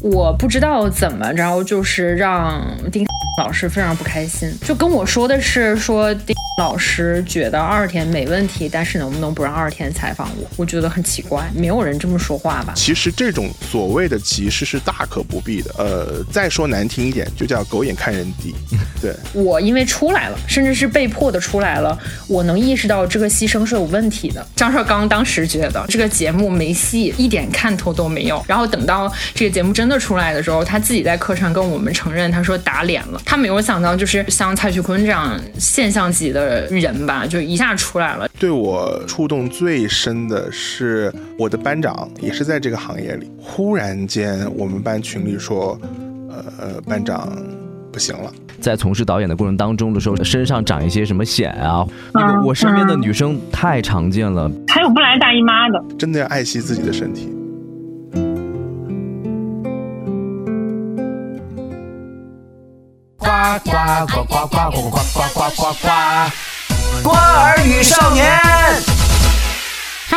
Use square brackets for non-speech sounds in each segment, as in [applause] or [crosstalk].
我不知道怎么着，就是让丁 [laughs] 老师非常不开心，就跟我说的是说丁 [laughs] 老师觉得二天没问题，但是能不能不让二天采访我？我觉得很奇怪，没有人这么说话吧？其实这种所谓的歧视是大可不必的。呃，再说难听一点，就叫狗眼看人低。[laughs] 对我因为出来了，甚至是被迫的出来了，我能意识到这个牺牲是有问题的。张绍刚当时觉得这个节目没戏，一点看头都没有。然后等到这个节目真的出来的时候，他自己在课上跟我们承认，他说打脸了。他没有想到，就是像蔡徐坤这样现象级的人吧，就一下出来了。对我触动最深的是我的班长，也是在这个行业里。忽然间，我们班群里说，呃，班长不行了。在从事导演的过程当中的时候，身上长一些什么癣啊？那个我身边的女生太常见了，还有不来大姨妈的，真的要爱惜自己的身体。呱呱呱呱呱呱呱呱呱呱呱！瓜儿。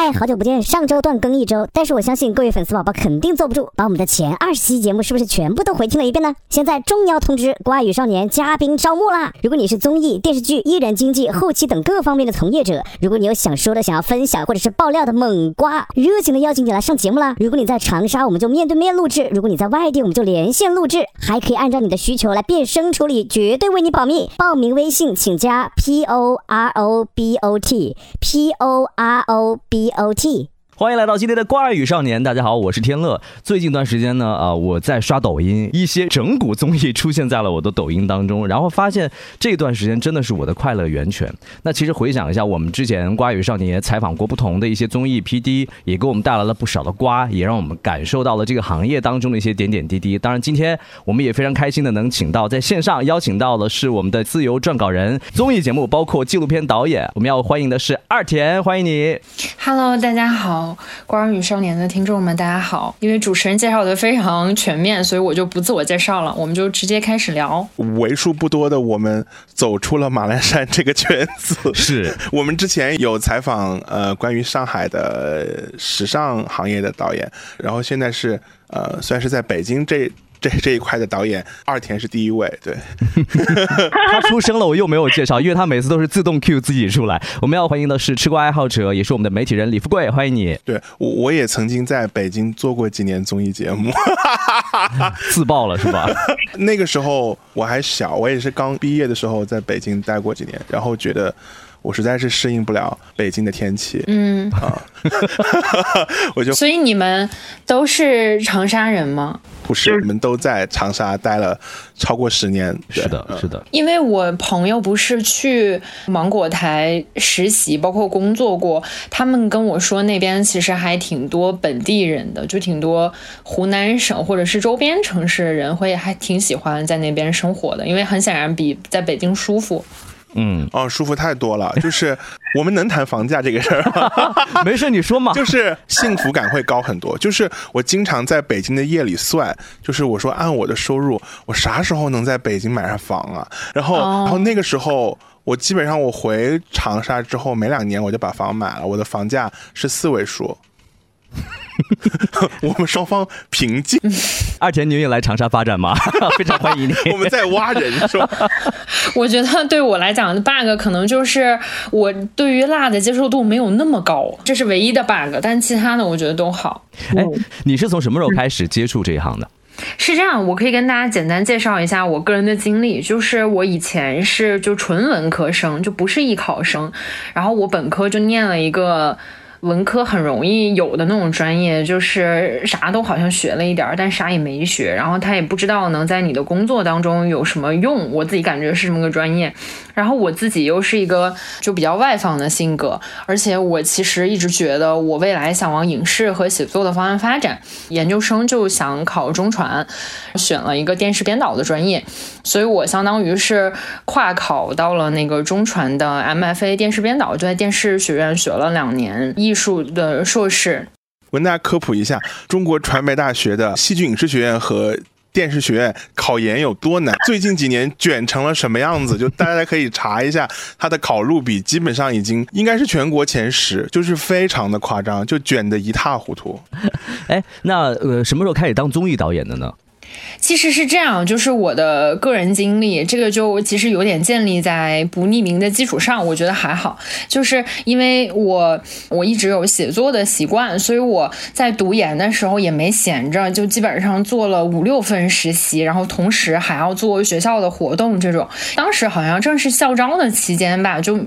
嗨，好久不见！上周断更一周，但是我相信各位粉丝宝宝肯定坐不住，把我们的前二十期节目是不是全部都回听了一遍呢？现在重要通知，瓜语少年嘉宾招募啦！如果你是综艺、电视剧、艺人经纪、后期等各方面的从业者，如果你有想说的、想要分享或者是爆料的猛瓜，热情的邀请你来上节目啦！如果你在长沙，我们就面对面录制；如果你在外地，我们就连线录制，还可以按照你的需求来变声处理，绝对为你保密。报名微信请加 p o r o b o t p o r o b。OT. 欢迎来到今天的瓜儿与少年。大家好，我是天乐。最近一段时间呢，啊，我在刷抖音，一些整蛊综艺出现在了我的抖音当中，然后发现这段时间真的是我的快乐源泉。那其实回想一下，我们之前瓜语少年也采访过不同的一些综艺 P D，也给我们带来了不少的瓜，也让我们感受到了这个行业当中的一些点点滴滴。当然，今天我们也非常开心的能请到在线上邀请到的是我们的自由撰稿人，综艺节目包括纪录片导演，我们要欢迎的是二田，欢迎你。Hello，大家好，瓜儿与少年的听众们，大家好。因为主持人介绍的非常全面，所以我就不自我介绍了，我们就直接开始聊。为数不多的我们走出了马栏山这个圈子，[laughs] 是我们之前有采访呃关于上海的时尚行业的导演，然后现在是呃算是在北京这。这这一块的导演二田是第一位，对，[laughs] 他出生了，我又没有介绍，因为他每次都是自动 Q 自己出来。我们要欢迎的是吃瓜爱好者，也是我们的媒体人李富贵，欢迎你。对我我也曾经在北京做过几年综艺节目，[laughs] 自爆了是吧？[laughs] 那个时候我还小，我也是刚毕业的时候在北京待过几年，然后觉得我实在是适应不了北京的天气，嗯啊，[laughs] 我就所以你们都是长沙人吗？不是，我们都在长沙待了超过十年。是的，嗯是的。因为我朋友不是去芒果台实习，包括工作过，他们跟我说那边其实还挺多本地人的，就挺多湖南省或者是周边城市的人会还挺喜欢在那边生活的，因为很显然比在北京舒服。嗯，哦，舒服太多了。就是我们能谈房价这个事儿吗，[laughs] 没事，你说嘛。就是幸福感会高很多。就是我经常在北京的夜里算，就是我说按我的收入，我啥时候能在北京买上房啊？然后，哦然后那个时候。我基本上我回长沙之后没两年我就把房买了，我的房价是四位数，[laughs] 我们双方平静，[laughs] 二田，你愿意来长沙发展吗？[laughs] 非常欢迎你。我们在挖人是吧？我觉得对我来讲的 bug 可能就是我对于辣的接受度没有那么高，这是唯一的 bug，但其他的我觉得都好。哎，你是从什么时候开始接触这一行的？是这样，我可以跟大家简单介绍一下我个人的经历，就是我以前是就纯文科生，就不是艺考生，然后我本科就念了一个。文科很容易有的那种专业，就是啥都好像学了一点儿，但啥也没学，然后他也不知道能在你的工作当中有什么用。我自己感觉是这么个专业，然后我自己又是一个就比较外放的性格，而且我其实一直觉得我未来想往影视和写作的方向发展，研究生就想考中传，选了一个电视编导的专业，所以我相当于是跨考到了那个中传的 MFA 电视编导，就在电视学院学了两年艺术的硕士。我跟大家科普一下，中国传媒大学的戏剧影视学院和电视学院考研有多难，[laughs] 最近几年卷成了什么样子，就大家可以查一下它的考录比，基本上已经应该是全国前十，就是非常的夸张，就卷得一塌糊涂。[laughs] 哎，那呃，什么时候开始当综艺导演的呢？其实是这样，就是我的个人经历，这个就其实有点建立在不匿名的基础上，我觉得还好。就是因为我我一直有写作的习惯，所以我在读研的时候也没闲着，就基本上做了五六份实习，然后同时还要做学校的活动。这种当时好像正是校招的期间吧，就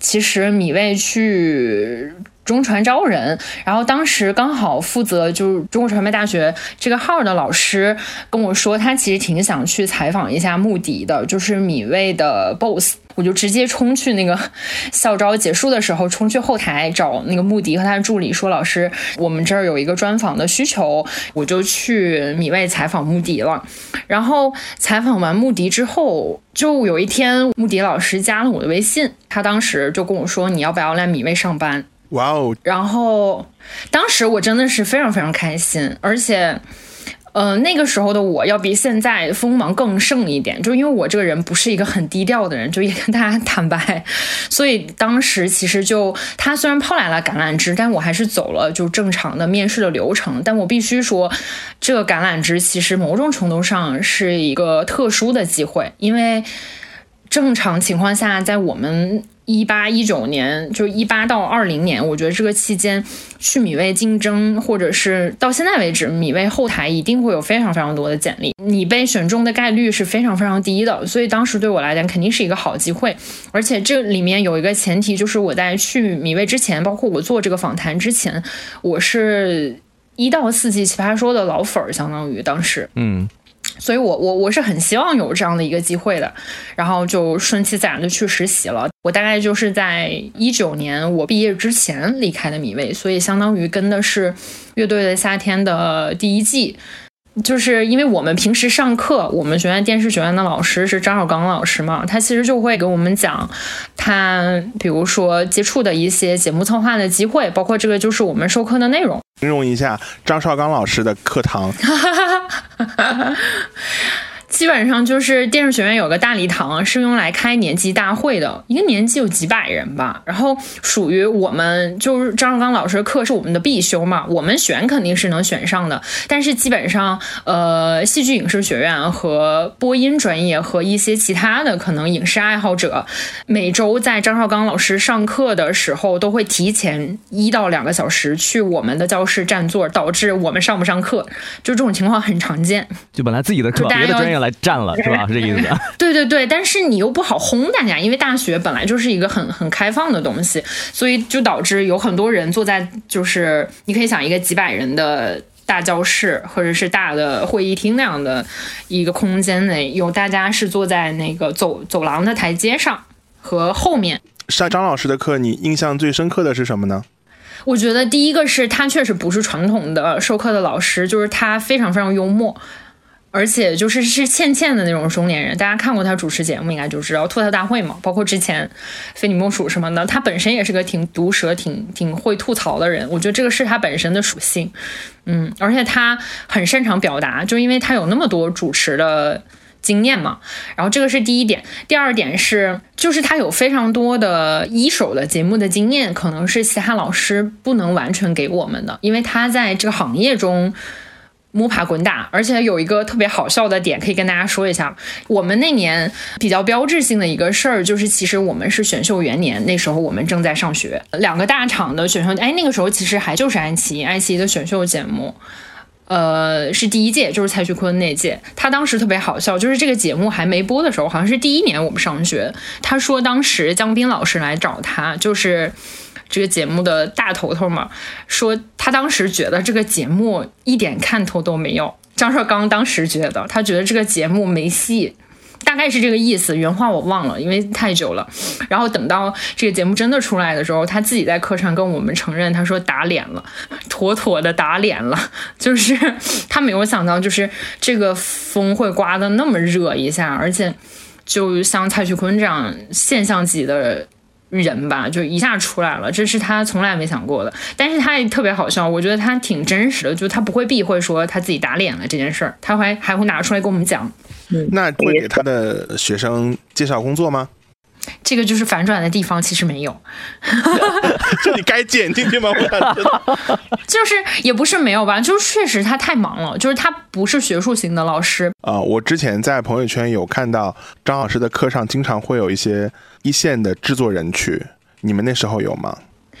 其实米未去。中传招人，然后当时刚好负责就是中国传媒大学这个号的老师跟我说，他其实挺想去采访一下穆迪的，就是米未的 boss。我就直接冲去那个校招结束的时候，冲去后台找那个穆迪和他的助理说：“老师，我们这儿有一个专访的需求。”我就去米未采访穆迪了。然后采访完穆迪之后，就有一天穆迪老师加了我的微信，他当时就跟我说：“你要不要来米未上班？”哇哦！然后当时我真的是非常非常开心，而且，呃，那个时候的我要比现在锋芒更盛一点，就因为我这个人不是一个很低调的人，就也跟大家坦白，所以当时其实就他虽然抛来了橄榄枝，但我还是走了就正常的面试的流程。但我必须说，这个橄榄枝其实某种程度上是一个特殊的机会，因为正常情况下在我们。一八一九年，就一八到二零年，我觉得这个期间去米未竞争，或者是到现在为止，米未后台一定会有非常非常多的简历，你被选中的概率是非常非常低的。所以当时对我来讲，肯定是一个好机会。而且这里面有一个前提，就是我在去米未之前，包括我做这个访谈之前，我是一到四季奇葩说的老粉儿，相当于当时，嗯。所以，我我我是很希望有这样的一个机会的，然后就顺其自然的去实习了。我大概就是在一九年我毕业之前离开的米未，所以相当于跟的是乐队的夏天的第一季。就是因为我们平时上课，我们学院电视学院的老师是张绍刚老师嘛，他其实就会给我们讲他比如说接触的一些节目策划的机会，包括这个就是我们授课的内容。形容一下张绍刚老师的课堂。[laughs] 基本上就是电视学院有个大礼堂，是用来开年级大会的，一个年级有几百人吧。然后属于我们就是张绍刚老师的课是我们的必修嘛，我们选肯定是能选上的。但是基本上，呃，戏剧影视学院和播音专业和一些其他的可能影视爱好者，每周在张绍刚老师上课的时候，都会提前一到两个小时去我们的教室占座，导致我们上不上课，就这种情况很常见。就本来自己的课，别的专业来。占了是吧？是这意思。[laughs] 对对对，但是你又不好轰大家，因为大学本来就是一个很很开放的东西，所以就导致有很多人坐在就是你可以想一个几百人的大教室或者是大的会议厅那样的一个空间内，有大家是坐在那个走走廊的台阶上和后面。上张老师的课，你印象最深刻的是什么呢？我觉得第一个是他确实不是传统的授课的老师，就是他非常非常幽默。而且就是是倩倩的那种中年人，大家看过他主持节目应该就知道吐槽大会嘛，包括之前非你莫属什么的，他本身也是个挺毒舌、挺挺会吐槽的人。我觉得这个是他本身的属性，嗯，而且他很擅长表达，就因为他有那么多主持的经验嘛。然后这个是第一点，第二点是就是他有非常多的一手的节目的经验，可能是其他老师不能完全给我们的，因为他在这个行业中。摸爬滚打，而且有一个特别好笑的点可以跟大家说一下。我们那年比较标志性的一个事儿，就是其实我们是选秀元年，那时候我们正在上学。两个大厂的选秀，哎，那个时候其实还就是爱奇艺，爱奇艺的选秀节目，呃，是第一届，就是蔡徐坤那届。他当时特别好笑，就是这个节目还没播的时候，好像是第一年我们上学。他说当时姜斌老师来找他，就是。这个节目的大头头嘛，说他当时觉得这个节目一点看头都没有。张绍刚当时觉得，他觉得这个节目没戏，大概是这个意思。原话我忘了，因为太久了。然后等到这个节目真的出来的时候，他自己在课上跟我们承认，他说打脸了，妥妥的打脸了。就是他没有想到，就是这个风会刮得那么热一下，而且就像蔡徐坤这样现象级的。人吧，就一下出来了，这是他从来没想过的。但是他也特别好笑，我觉得他挺真实的，就他不会避讳说他自己打脸了这件事儿，他还还会拿出来跟我们讲。那会给他的学生介绍工作吗？这个就是反转的地方，其实没有，[laughs] 就你该剪进去吗？我想知道就是也不是没有吧，就是确实他太忙了，就是他不是学术型的老师，啊、我之前在朋友圈有看到张老师的课上，经常会有一些一线的制作人去，你们那时候有吗？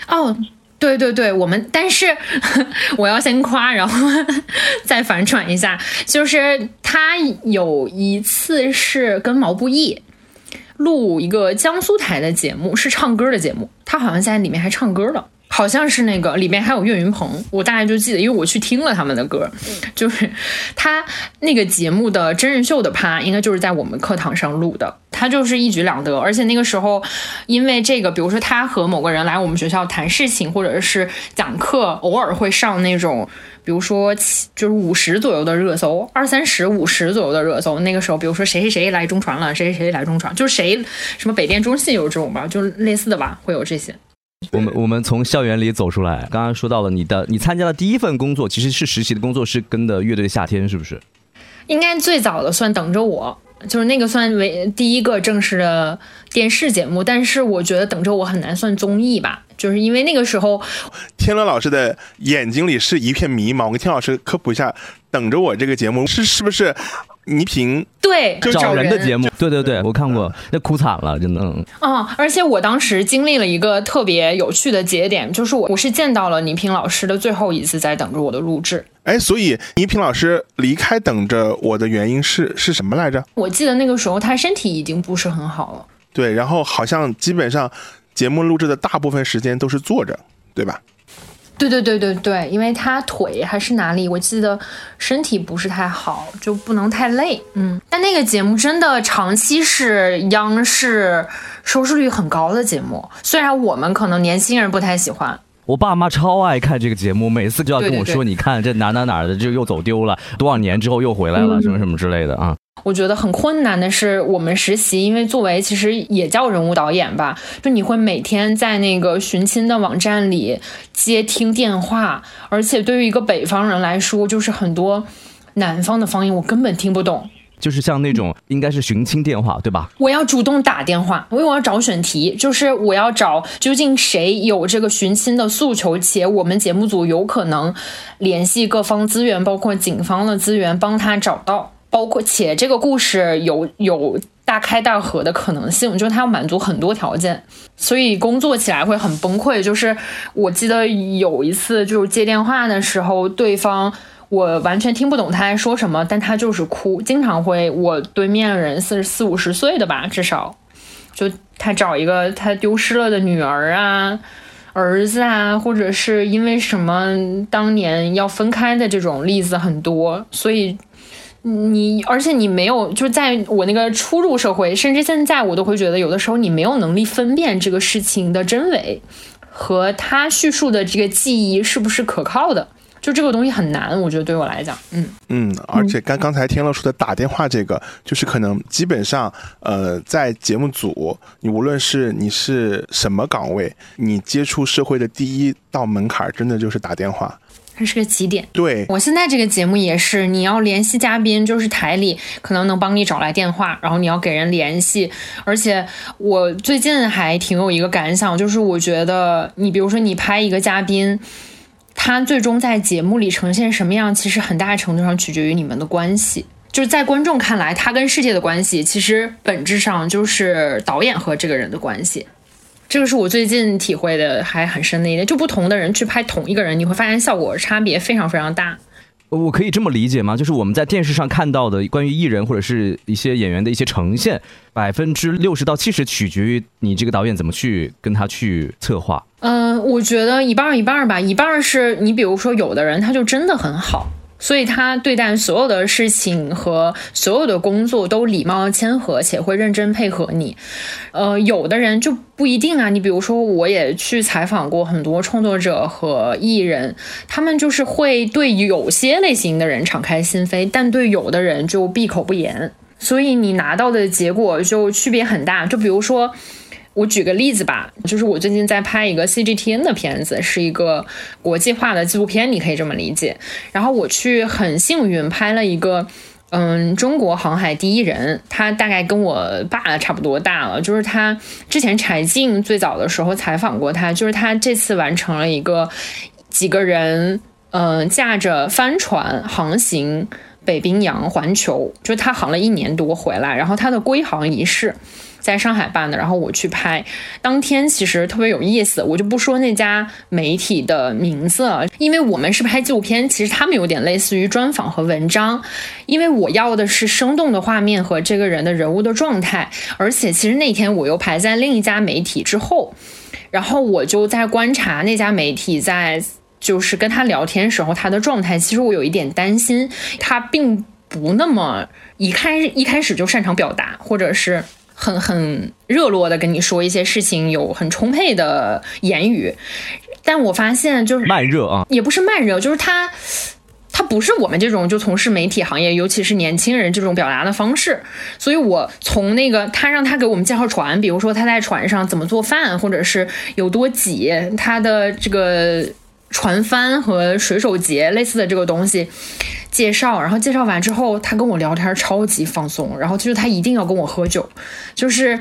哦，对对对，我们但是 [laughs] 我要先夸，然后 [laughs] 再反转一下，就是他有一次是跟毛不易录一个江苏台的节目，是唱歌的节目，他好像在里面还唱歌了。好像是那个里面还有岳云鹏，我大概就记得，因为我去听了他们的歌，就是他那个节目的真人秀的趴，应该就是在我们课堂上录的，他就是一举两得。而且那个时候，因为这个，比如说他和某个人来我们学校谈事情，或者是讲课，偶尔会上那种，比如说七就是五十左右的热搜，二三十、五十左右的热搜。那个时候，比如说谁谁谁来中传了，谁谁谁来中传，就是谁什么北电、中戏有这种吧，就是类似的吧，会有这些。我们我们从校园里走出来，刚刚说到了你的，你参加的第一份工作其实是实习的工作，是跟的乐队夏天，是不是？应该最早的算等着我，就是那个算为第一个正式的电视节目，但是我觉得等着我很难算综艺吧，就是因为那个时候天乐老师的眼睛里是一片迷茫。我跟天老师科普一下，等着我这个节目是是不是倪萍？对就找人的节目，对对对，我看过，那哭惨了，真的。嗯嗯，而且我当时经历了一个特别有趣的节点，就是我我是见到了倪萍老师的最后一次在等着我的录制。哎，所以倪萍老师离开等着我的原因是是什么来着？我记得那个时候他身体已经不是很好了。对，然后好像基本上节目录制的大部分时间都是坐着，对吧？对对对对对，因为他腿还是哪里，我记得身体不是太好，就不能太累。嗯，但那个节目真的长期是央视收视率很高的节目，虽然我们可能年轻人不太喜欢。我爸妈超爱看这个节目，每次就要跟我说，对对对你看这哪哪哪儿的就又走丢了，多少年之后又回来嗯了，什么什么之类的啊。我觉得很困难的是，我们实习，因为作为其实也叫人物导演吧，就你会每天在那个寻亲的网站里接听电话，而且对于一个北方人来说，就是很多南方的方言我根本听不懂。就是像那种应该是寻亲电话，对吧？我要主动打电话，因为我要找选题，就是我要找究竟谁有这个寻亲的诉求，且我们节目组有可能联系各方资源，包括警方的资源，帮他找到，包括且这个故事有有大开大合的可能性，就是他要满足很多条件，所以工作起来会很崩溃。就是我记得有一次就是接电话的时候，对方。我完全听不懂他在说什么，但他就是哭，经常会我对面的人四四五十岁的吧，至少，就他找一个他丢失了的女儿啊、儿子啊，或者是因为什么当年要分开的这种例子很多，所以你而且你没有就在我那个初入社会，甚至现在我都会觉得有的时候你没有能力分辨这个事情的真伪和他叙述的这个记忆是不是可靠的。就这个东西很难，我觉得对我来讲，嗯，嗯，而且刚刚才天乐说的打电话这个，就是可能基本上，呃，在节目组，你无论是你是什么岗位，你接触社会的第一道门槛，真的就是打电话。它是个起点。对，我现在这个节目也是，你要联系嘉宾，就是台里可能能帮你找来电话，然后你要给人联系。而且我最近还挺有一个感想，就是我觉得你比如说你拍一个嘉宾。他最终在节目里呈现什么样，其实很大程度上取决于你们的关系。就是在观众看来，他跟世界的关系，其实本质上就是导演和这个人的关系。这个是我最近体会的还很深的一点。就不同的人去拍同一个人，你会发现效果差别非常非常大。我可以这么理解吗？就是我们在电视上看到的关于艺人或者是一些演员的一些呈现，百分之六十到七十取决于你这个导演怎么去跟他去策划。嗯，我觉得一半儿一半儿吧，一半儿是你比如说有的人他就真的很好。所以他对待所有的事情和所有的工作都礼貌谦和，且会认真配合你。呃，有的人就不一定啊。你比如说，我也去采访过很多创作者和艺人，他们就是会对有些类型的人敞开心扉，但对有的人就闭口不言。所以你拿到的结果就区别很大。就比如说。我举个例子吧，就是我最近在拍一个 CGTN 的片子，是一个国际化的纪录片，你可以这么理解。然后我去很幸运拍了一个，嗯，中国航海第一人，他大概跟我爸差不多大了。就是他之前柴静最早的时候采访过他，就是他这次完成了一个几个人，嗯，驾着帆船航行北冰洋环球，就是他航了一年多回来，然后他的归航仪式。在上海办的，然后我去拍，当天其实特别有意思，我就不说那家媒体的名字了，因为我们是拍纪录片，其实他们有点类似于专访和文章，因为我要的是生动的画面和这个人的人物的状态，而且其实那天我又排在另一家媒体之后，然后我就在观察那家媒体在就是跟他聊天时候他的状态，其实我有一点担心，他并不那么一开一开始就擅长表达，或者是。很很热络的跟你说一些事情，有很充沛的言语，但我发现就是慢热啊，也不是慢热，就是他他不是我们这种就从事媒体行业，尤其是年轻人这种表达的方式。所以我从那个他让他给我们介绍船，比如说他在船上怎么做饭，或者是有多挤，他的这个船帆和水手节类似的这个东西。介绍，然后介绍完之后，他跟我聊天超级放松，然后就是他一定要跟我喝酒，就是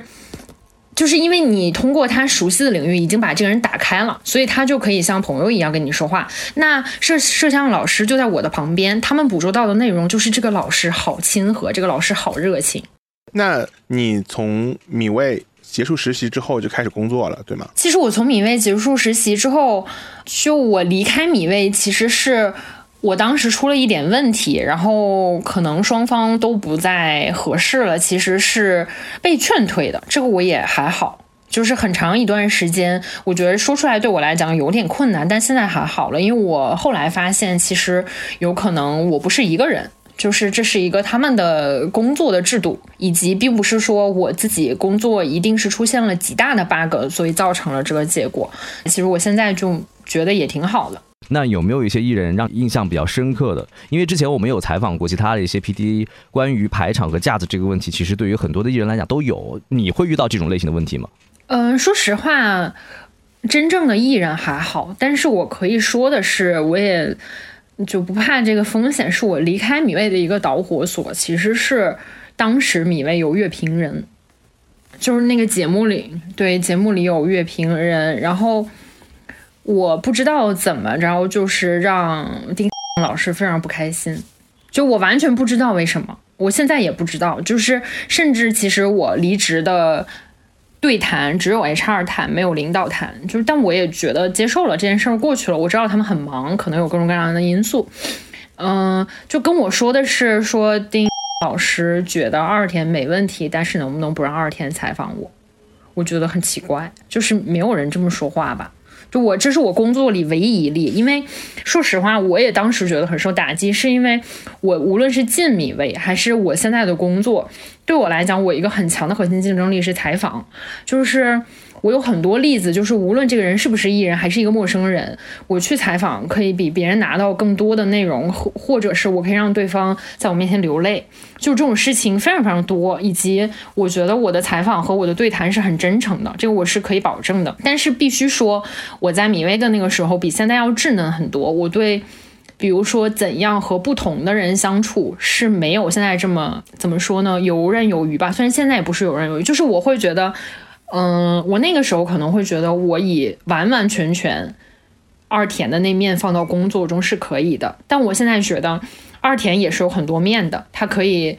就是因为你通过他熟悉的领域已经把这个人打开了，所以他就可以像朋友一样跟你说话。那摄摄像老师就在我的旁边，他们捕捉到的内容就是这个老师好亲和，这个老师好热情。那你从米味结束实习之后就开始工作了，对吗？其实我从米味结束实习之后，就我离开米味其实是。我当时出了一点问题，然后可能双方都不再合适了，其实是被劝退的。这个我也还好，就是很长一段时间，我觉得说出来对我来讲有点困难，但现在还好了，因为我后来发现，其实有可能我不是一个人，就是这是一个他们的工作的制度，以及并不是说我自己工作一定是出现了极大的 bug，所以造成了这个结果。其实我现在就觉得也挺好的。那有没有一些艺人让印象比较深刻的？因为之前我们有采访过其他的一些 P D，关于排场和架子这个问题，其实对于很多的艺人来讲都有。你会遇到这种类型的问题吗？嗯，说实话，真正的艺人还好，但是我可以说的是，我也就不怕这个风险。是我离开米味的一个导火索，其实是当时米味有乐评人，就是那个节目里，对节目里有乐评人，然后。我不知道怎么着，就是让丁 [laughs] 老师非常不开心，就我完全不知道为什么，我现在也不知道，就是甚至其实我离职的对谈只有 HR 谈，没有领导谈，就是但我也觉得接受了这件事儿过去了，我知道他们很忙，可能有各种各样的因素，嗯，就跟我说的是说丁 [laughs] 老师觉得二天没问题，但是能不能不让二天采访我？我觉得很奇怪，就是没有人这么说话吧。我，这是我工作里唯一一例，因为说实话，我也当时觉得很受打击，是因为我无论是进米味还是我现在的工作，对我来讲，我一个很强的核心竞争力是采访，就是。我有很多例子，就是无论这个人是不是艺人，还是一个陌生人，我去采访可以比别人拿到更多的内容，或或者是我可以让对方在我面前流泪，就这种事情非常非常多。以及我觉得我的采访和我的对谈是很真诚的，这个我是可以保证的。但是必须说，我在米薇的那个时候比现在要稚嫩很多。我对，比如说怎样和不同的人相处是没有现在这么怎么说呢？游刃有余吧。虽然现在也不是游刃有余，就是我会觉得。嗯，我那个时候可能会觉得，我以完完全全二田的那面放到工作中是可以的，但我现在觉得二田也是有很多面的，它可以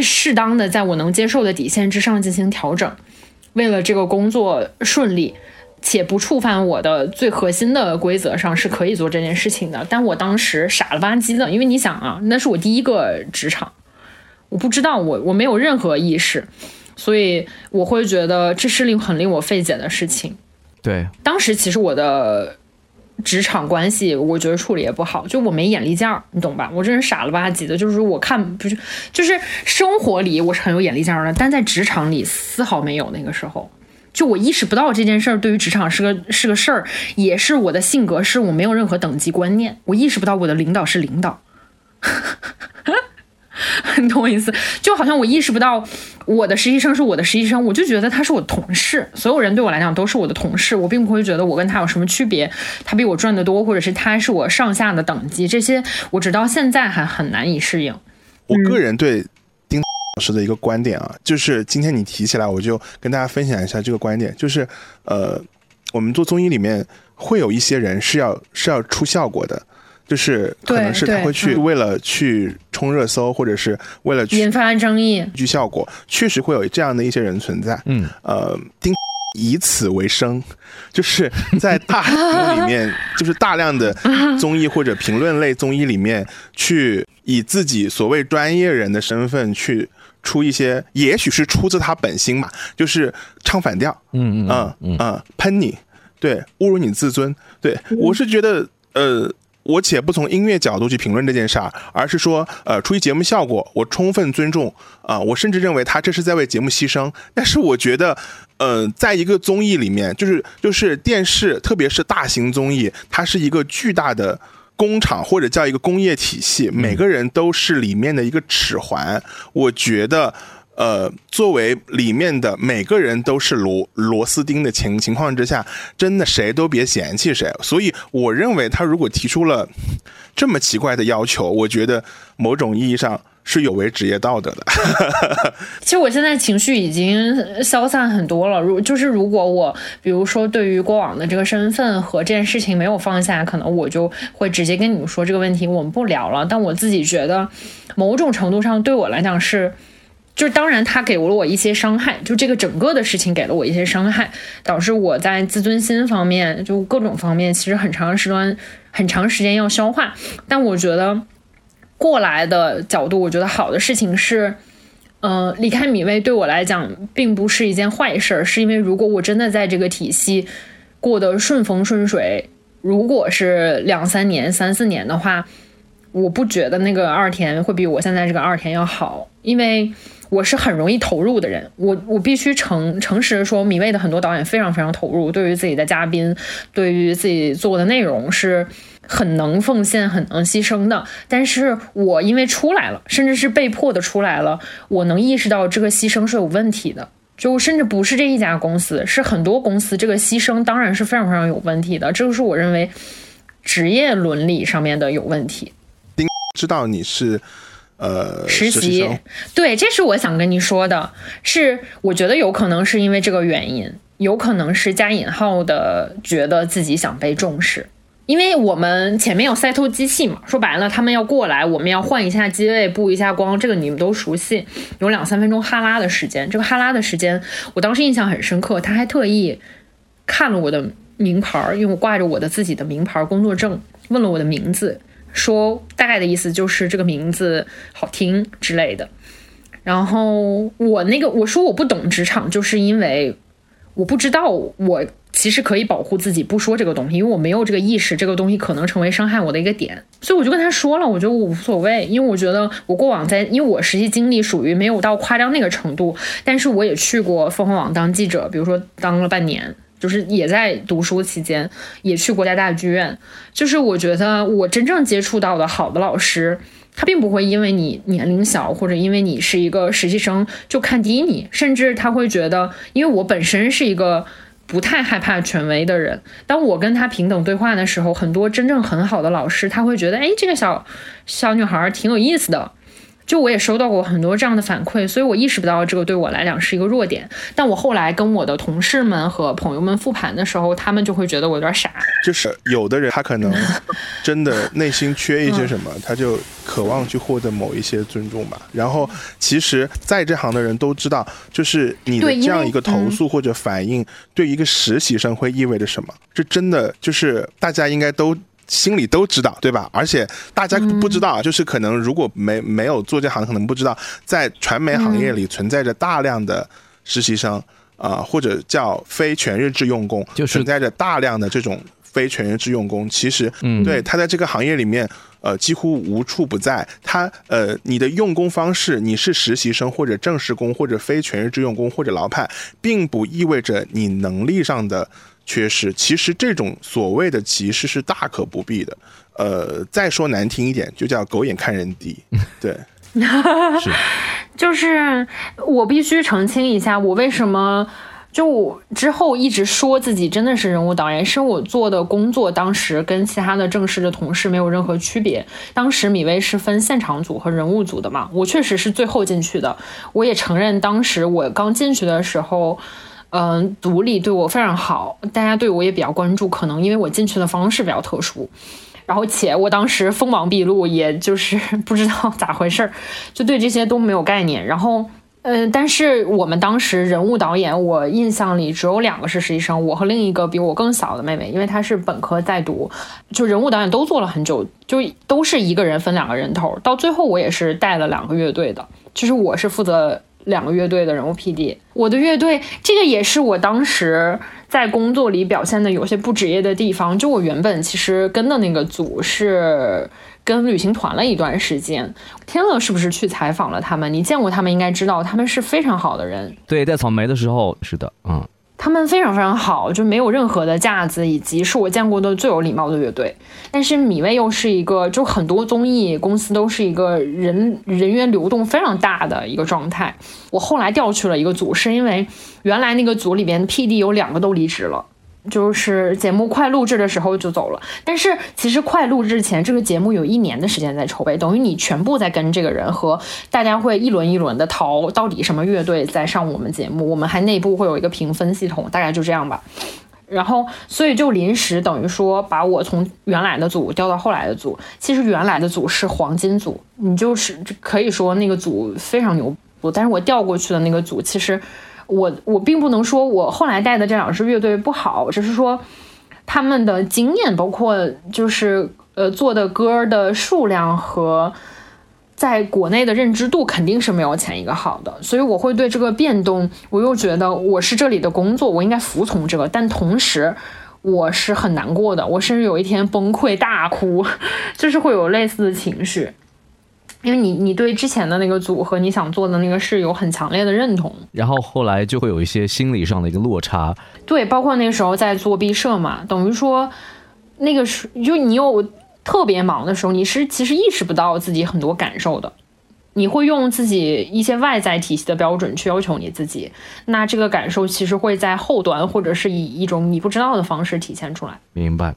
适当的在我能接受的底线之上进行调整，为了这个工作顺利且不触犯我的最核心的规则上是可以做这件事情的。但我当时傻了吧唧的，因为你想啊，那是我第一个职场，我不知道，我我没有任何意识。所以我会觉得这是令很令我费解的事情。对，当时其实我的职场关系，我觉得处理也不好，就我没眼力见儿，你懂吧？我这人傻了吧唧的，就是我看不是，就是生活里我是很有眼力见儿的，但在职场里丝毫没有。那个时候，就我意识不到这件事儿对于职场是个是个事儿，也是我的性格，是我没有任何等级观念，我意识不到我的领导是领导。[laughs] 你懂我意思？就好像我意识不到我的实习生是我的实习生，我就觉得他是我的同事，所有人对我来讲都是我的同事，我并不会觉得我跟他有什么区别，他比我赚的多，或者是他是我上下的等级，这些我直到现在还很难以适应。我个人对丁老师的一个观点啊，就是今天你提起来，我就跟大家分享一下这个观点，就是呃，我们做综艺里面会有一些人是要是要出效果的。就是可能是他会去为了去冲热搜，或者是为了去引发争议、剧效果，确实会有这样的一些人存在。嗯，呃，丁以此为生，就是在大 [laughs] 屏幕里面，就是大量的综艺或者评论类综艺里面，去以自己所谓专业人的身份去出一些，也许是出自他本心嘛，就是唱反调，嗯嗯嗯嗯，喷你，对，侮辱你自尊，对我是觉得，呃。我且不从音乐角度去评论这件事儿，而是说，呃，出于节目效果，我充分尊重啊，我甚至认为他这是在为节目牺牲。但是我觉得，呃，在一个综艺里面，就是就是电视，特别是大型综艺，它是一个巨大的工厂或者叫一个工业体系，每个人都是里面的一个齿环。我觉得。呃，作为里面的每个人都是螺螺丝钉的情情况之下，真的谁都别嫌弃谁。所以我认为他如果提出了这么奇怪的要求，我觉得某种意义上是有违职业道德的。[laughs] 其实我现在情绪已经消散很多了。如就是如果我比如说对于过往的这个身份和这件事情没有放下，可能我就会直接跟你们说这个问题，我们不聊了。但我自己觉得，某种程度上对我来讲是。就是当然，他给了我一些伤害，就这个整个的事情给了我一些伤害，导致我在自尊心方面，就各种方面，其实很长时间、很长时间要消化。但我觉得过来的角度，我觉得好的事情是，嗯，离开米未对我来讲并不是一件坏事儿，是因为如果我真的在这个体系过得顺风顺水，如果是两三年、三四年的话，我不觉得那个二田会比我现在这个二田要好，因为。我是很容易投入的人，我我必须诚诚实的说，米未的很多导演非常非常投入，对于自己的嘉宾，对于自己做的内容是很能奉献、很能牺牲的。但是我因为出来了，甚至是被迫的出来了，我能意识到这个牺牲是有问题的。就甚至不是这一家公司，是很多公司，这个牺牲当然是非常非常有问题的。这个是我认为职业伦理上面的有问题。丁知道你是。呃，实习，对，这是我想跟你说的，是我觉得有可能是因为这个原因，有可能是加引号的，觉得自己想被重视，因为我们前面有赛透机器嘛，说白了，他们要过来，我们要换一下机位，布一下光，这个你们都熟悉，有两三分钟哈拉的时间，这个哈拉的时间，我当时印象很深刻，他还特意看了我的名牌，因为我挂着我的自己的名牌工作证，问了我的名字。说大概的意思就是这个名字好听之类的，然后我那个我说我不懂职场，就是因为我不知道我其实可以保护自己不说这个东西，因为我没有这个意识，这个东西可能成为伤害我的一个点，所以我就跟他说了，我觉得我无所谓，因为我觉得我过往在，因为我实际经历属于没有到夸张那个程度，但是我也去过凤凰网当记者，比如说当了半年。就是也在读书期间，也去国家大剧院。就是我觉得我真正接触到的好的老师，他并不会因为你年龄小或者因为你是一个实习生就看低你，甚至他会觉得，因为我本身是一个不太害怕权威的人，当我跟他平等对话的时候，很多真正很好的老师他会觉得，哎，这个小小女孩挺有意思的。就我也收到过很多这样的反馈，所以我意识不到这个对我来讲是一个弱点。但我后来跟我的同事们和朋友们复盘的时候，他们就会觉得我有点傻。就是有的人他可能 [laughs] 真的内心缺一些什么，他就渴望去获得某一些尊重吧。然后其实在这行的人都知道，就是你的这样一个投诉或者反应，对一个实习生会意味着什么？这真的就是大家应该都。心里都知道，对吧？而且大家不知道，就是可能如果没没有做这行，可能不知道，在传媒行业里存在着大量的实习生啊，或者叫非全日制用工，就存在着大量的这种非全日制用工。其实，对他在这个行业里面，呃，几乎无处不在。他呃，你的用工方式，你是实习生或者正式工或者非全日制用工或者劳派，并不意味着你能力上的。缺失，其实这种所谓的歧视是大可不必的。呃，再说难听一点，就叫狗眼看人低。[laughs] 对，是，[laughs] 就是我必须澄清一下，我为什么就我之后一直说自己真的是人物导演，是我做的工作当时跟其他的正式的同事没有任何区别。当时米薇是分现场组和人物组的嘛，我确实是最后进去的。我也承认，当时我刚进去的时候，嗯，组里对我非常好，大家对我也比较关注，可能因为我进去的方式比较特殊。然后且我当时锋芒毕露，也就是不知道咋回事儿，就对这些都没有概念。然后，呃，但是我们当时人物导演，我印象里只有两个是实习生，我和另一个比我更小的妹妹，因为她是本科在读，就人物导演都做了很久，就都是一个人分两个人头。到最后我也是带了两个乐队的，就是我是负责两个乐队的人物 PD。我的乐队这个也是我当时。在工作里表现的有些不职业的地方，就我原本其实跟的那个组是跟旅行团了一段时间。天乐是不是去采访了他们？你见过他们，应该知道他们是非常好的人。对，在草莓的时候是的，嗯。他们非常非常好，就没有任何的架子，以及是我见过的最有礼貌的乐队。但是米未又是一个，就很多综艺公司都是一个人人员流动非常大的一个状态。我后来调去了一个组，是因为原来那个组里边 PD 有两个都离职了。就是节目快录制的时候就走了，但是其实快录制前这个节目有一年的时间在筹备，等于你全部在跟这个人和大家会一轮一轮的淘到底什么乐队在上我们节目，我们还内部会有一个评分系统，大概就这样吧。然后所以就临时等于说把我从原来的组调到后来的组，其实原来的组是黄金组，你就是可以说那个组非常牛，但是我调过去的那个组其实。我我并不能说我后来带的这两支乐队不好，只是说他们的经验，包括就是呃做的歌的数量和在国内的认知度肯定是没有前一个好的，所以我会对这个变动，我又觉得我是这里的工作，我应该服从这个，但同时我是很难过的，我甚至有一天崩溃大哭，[laughs] 就是会有类似的情绪。因为你你对之前的那个组和你想做的那个事有很强烈的认同，然后后来就会有一些心理上的一个落差。对，包括那个时候在做毕设嘛，等于说那个时就你有特别忙的时候，你是其实意识不到自己很多感受的，你会用自己一些外在体系的标准去要求你自己，那这个感受其实会在后端或者是以一种你不知道的方式体现出来。明白。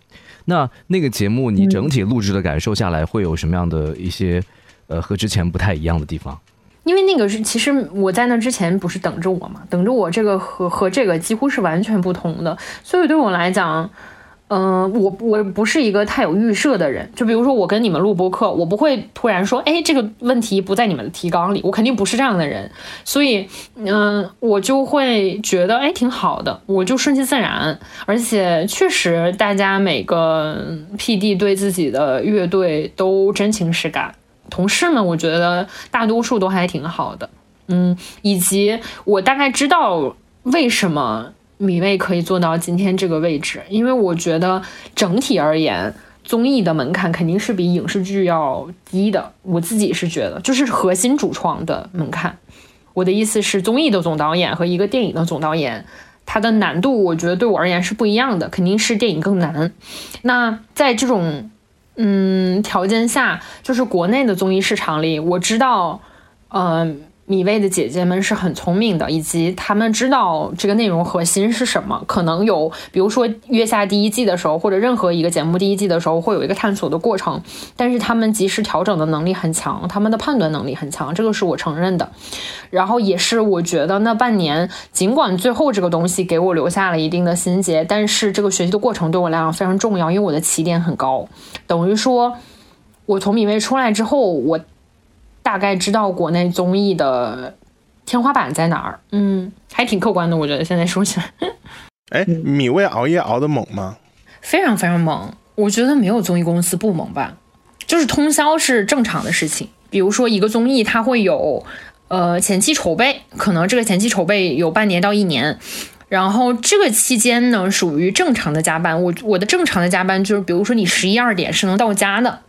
那那个节目你整体录制的感受下来，会有什么样的一些？呃，和之前不太一样的地方，因为那个是其实我在那之前不是等着我嘛，等着我这个和和这个几乎是完全不同的，所以对我来讲，嗯，我我不是一个太有预设的人，就比如说我跟你们录播课，我不会突然说，哎，这个问题不在你们的提纲里，我肯定不是这样的人，所以，嗯，我就会觉得，哎，挺好的，我就顺其自然，而且确实大家每个 PD 对自己的乐队都真情实感。同事们，我觉得大多数都还挺好的，嗯，以及我大概知道为什么米未可以做到今天这个位置，因为我觉得整体而言，综艺的门槛肯定是比影视剧要低的。我自己是觉得，就是核心主创的门槛。我的意思是，综艺的总导演和一个电影的总导演，它的难度，我觉得对我而言是不一样的，肯定是电影更难。那在这种。嗯，条件下就是国内的综艺市场里，我知道，嗯。米未的姐姐们是很聪明的，以及他们知道这个内容核心是什么。可能有，比如说月下第一季的时候，或者任何一个节目第一季的时候，会有一个探索的过程。但是他们及时调整的能力很强，他们的判断能力很强，这个是我承认的。然后也是我觉得那半年，尽管最后这个东西给我留下了一定的心结，但是这个学习的过程对我来讲非常重要，因为我的起点很高，等于说，我从米未出来之后，我。大概知道国内综艺的天花板在哪儿，嗯，还挺客观的，我觉得现在说起来。哎，米未熬夜熬得猛吗？非常非常猛，我觉得没有综艺公司不猛吧，就是通宵是正常的事情。比如说一个综艺，它会有呃前期筹备，可能这个前期筹备有半年到一年，然后这个期间呢属于正常的加班。我我的正常的加班就是，比如说你十一二点是能到家的，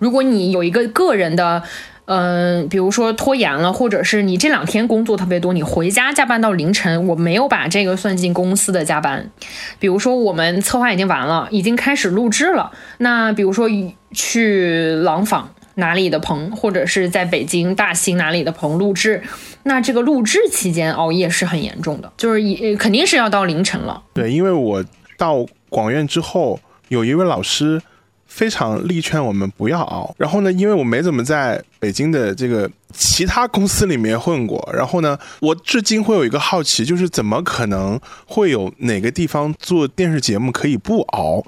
如果你有一个个人的。嗯，比如说拖延了，或者是你这两天工作特别多，你回家加班到凌晨，我没有把这个算进公司的加班。比如说我们策划已经完了，已经开始录制了，那比如说去廊坊。哪里的棚，或者是在北京大兴哪里的棚录制。那这个录制期间熬夜是很严重的，就是一肯定是要到凌晨了。对，因为我到广院之后，有一位老师非常力劝我们不要熬。然后呢，因为我没怎么在北京的这个其他公司里面混过，然后呢，我至今会有一个好奇，就是怎么可能会有哪个地方做电视节目可以不熬？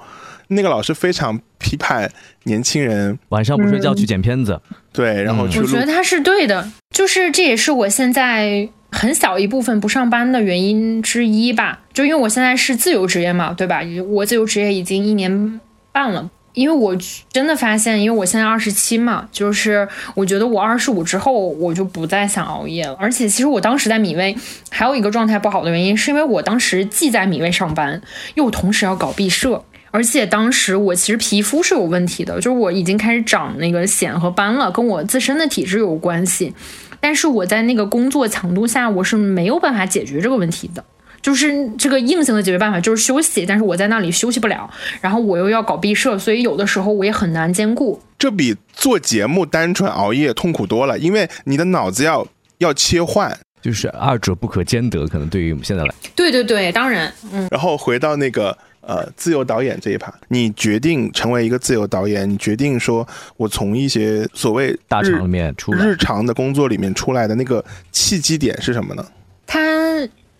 那个老师非常批判年轻人，晚上不睡觉去剪片子，对，然后去我觉得他是对的，就是这也是我现在很小一部分不上班的原因之一吧。就因为我现在是自由职业嘛，对吧？我自由职业已经一年半了。因为我真的发现，因为我现在二十七嘛，就是我觉得我二十五之后我就不再想熬夜了。而且其实我当时在米未还有一个状态不好的原因，是因为我当时既在米未上班，又同时要搞毕设。而且当时我其实皮肤是有问题的，就是我已经开始长那个癣和斑了，跟我自身的体质有关系。但是我在那个工作强度下，我是没有办法解决这个问题的。就是这个硬性的解决办法就是休息，但是我在那里休息不了，然后我又要搞毕设，所以有的时候我也很难兼顾。这比做节目单纯熬夜痛苦多了，因为你的脑子要要切换。就是二者不可兼得，可能对于我们现在来，对对对，当然，嗯。然后回到那个呃自由导演这一趴，你决定成为一个自由导演，你决定说我从一些所谓大厂里面出来日常的工作里面出来的那个契机点是什么呢？它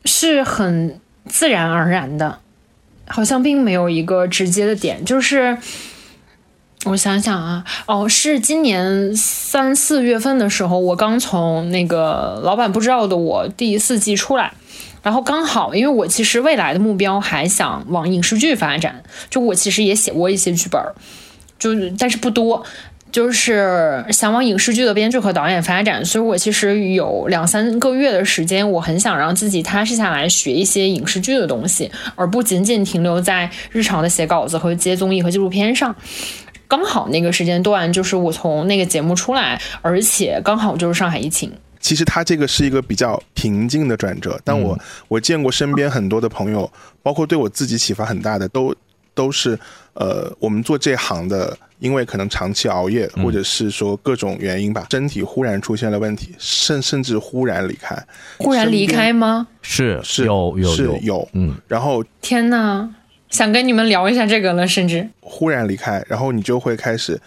是很自然而然的，好像并没有一个直接的点，就是。我想想啊，哦，是今年三四月份的时候，我刚从那个老板不知道的我第四季出来，然后刚好，因为我其实未来的目标还想往影视剧发展，就我其实也写过一些剧本，就但是不多，就是想往影视剧的编剧和导演发展，所以我其实有两三个月的时间，我很想让自己踏实下来，学一些影视剧的东西，而不仅仅停留在日常的写稿子和接综艺和纪录片上。刚好那个时间段就是我从那个节目出来，而且刚好就是上海疫情。其实他这个是一个比较平静的转折，但我、我见过身边很多的朋友，包括对我自己启发很大的，都都是呃，我们做这行的，因为可能长期熬夜，或者是说各种原因吧，身体忽然出现了问题，甚甚至忽然离开，忽然离开吗？是是有有有是有，嗯，然后天呐，想跟你们聊一下这个了，甚至。忽然离开，然后你就会开始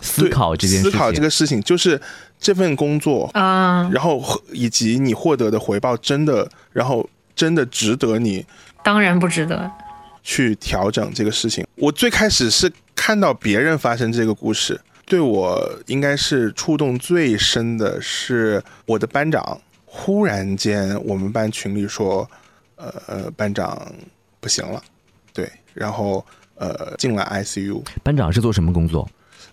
思考这件事情，思考这个事情，就是这份工作，啊，然后以及你获得的回报真的，然后真的值得你当然不值得。去调整这个事情。我最开始是看到别人发生这个故事，对我应该是触动最深的是我的班长。忽然间我们班群里说，呃呃，班长不行了，对，然后呃进了 ICU，班长是做什么工作？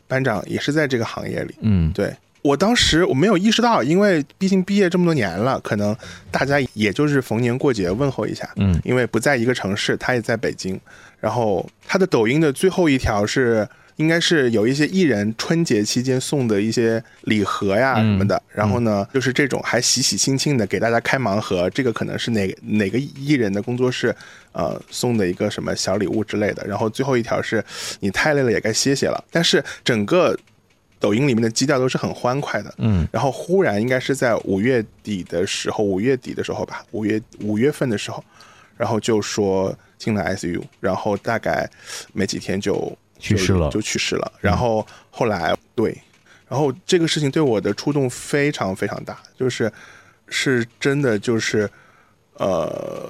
班长也是在这个行业里，嗯，对我当时我没有意识到，因为毕竟毕业这么多年了，可能大家也就是逢年过节问候一下，嗯因为不在一个城市，他也在北京。然后他的抖音的最后一条是，应该是有一些艺人春节期间送的一些礼盒呀什么的。然后呢，就是这种还喜喜庆庆的给大家开盲盒，这个可能是哪哪个艺人的工作室呃送的一个什么小礼物之类的。然后最后一条是，你太累了也该歇歇了。但是整个抖音里面的基调都是很欢快的，嗯，然后忽然应该是在五月底的时候，五月底的时候吧，五月五月份的时候，然后就说进了 ICU，然后大概没几天就去世了。就就去世了。然后后来对，然后这个事情对我的触动非常非常大，就是是真的就是呃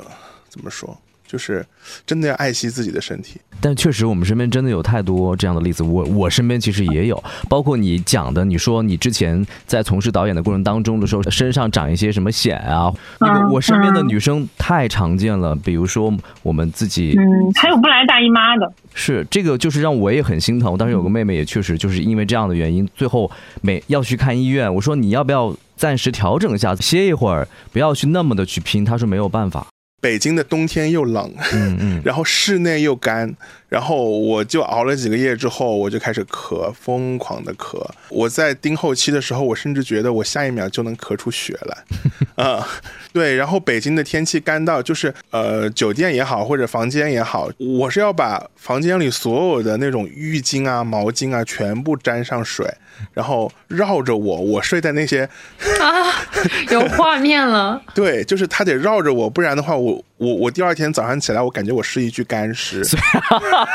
怎么说，就是真的要爱惜自己的身体。但确实，我们身边真的有太多这样的例子。我我身边其实也有，包括你讲的，你说你之前在从事导演的过程当中的时候，身上长一些什么癣啊，那个嗯我身边的女生太常见了。比如说我们自己嗯，还有不来大姨妈的，是这个，就是让我也很心疼。我当时有个妹妹也确实就是因为这样的原因，最后每要去看医院，我说你要不要暂时调整一下，歇一会儿，不要去那么的去拼。她说没有办法。北京的冬天又冷，嗯嗯，[laughs] 然后室内又干，然后我就熬了几个夜之后，我就开始咳，疯狂的咳。我在盯后期的时候，我甚至觉得我下一秒就能咳出血来。[laughs] 啊、对，然后北京的天气干到就是呃酒店也好或者房间也好，我是要把房间里所有的那种浴巾啊、毛巾啊全部沾上水，然后绕着我，我睡在那些啊，有画面了。[laughs] 对，就是他得绕着我，不然的话我我我第二天早上起来，我感觉我是一具干尸。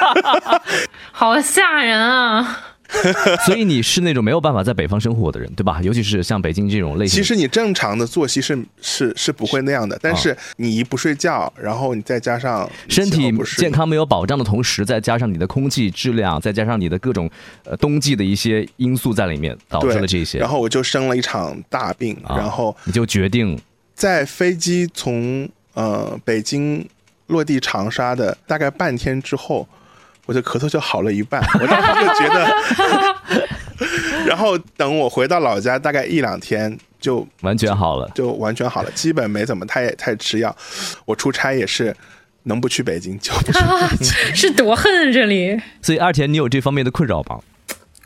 [laughs] 好吓人啊！[laughs] 所以你是那种没有办法在北方生活的人，对吧？尤其是像北京这种类型。其实你正常的作息是是是不会那样的，但是你一不睡觉，然后你再加上身体健康没有保障的同时，再加上你的空气质量，再加上你的各种呃冬季的一些因素在里面，导致了这些。然后我就生了一场大病，啊然后你就决定在飞机从呃北京落地长沙的大概半天之后，我的咳嗽就好了一半，我当时就觉得，[laughs] 然后等我回到老家大概一两天就完全好了。就完全好了，基本没怎么太太吃药。我出差也是能不去北京就不去北京。[laughs] 是多恨这里。所以二田，你有这方面的困扰吗？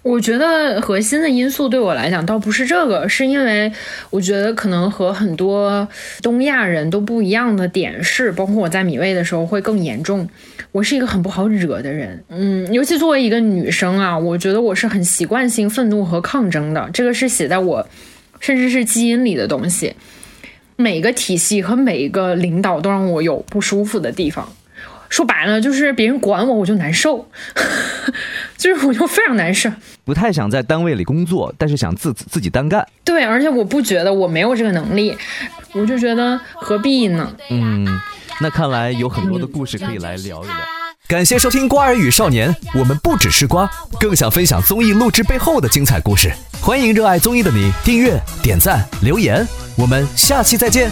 我觉得核心的因素对我来讲倒不是这个，是因为我觉得可能和很多东亚人都不一样的点是，包括我在米味的时候会更严重。我是一个很不好惹的人，嗯，尤其作为一个女生啊，我觉得我是很习惯性愤怒和抗争的，这个是写在我甚至是基因里的东西。每个体系和每一个领导都让我有不舒服的地方。说白了，就是别人管我，我就难受，[laughs] 就是我就非常难受。不太想在单位里工作，但是想自自己单干。对，而且我不觉得我没有这个能力，我就觉得何必呢？嗯，那看来有很多的故事可以来聊一聊。感谢收听《瓜儿与少年》，我们不只是瓜，更想分享综艺录制背后的精彩故事。欢迎热爱综艺的你订阅、点赞、留言，我们下期再见。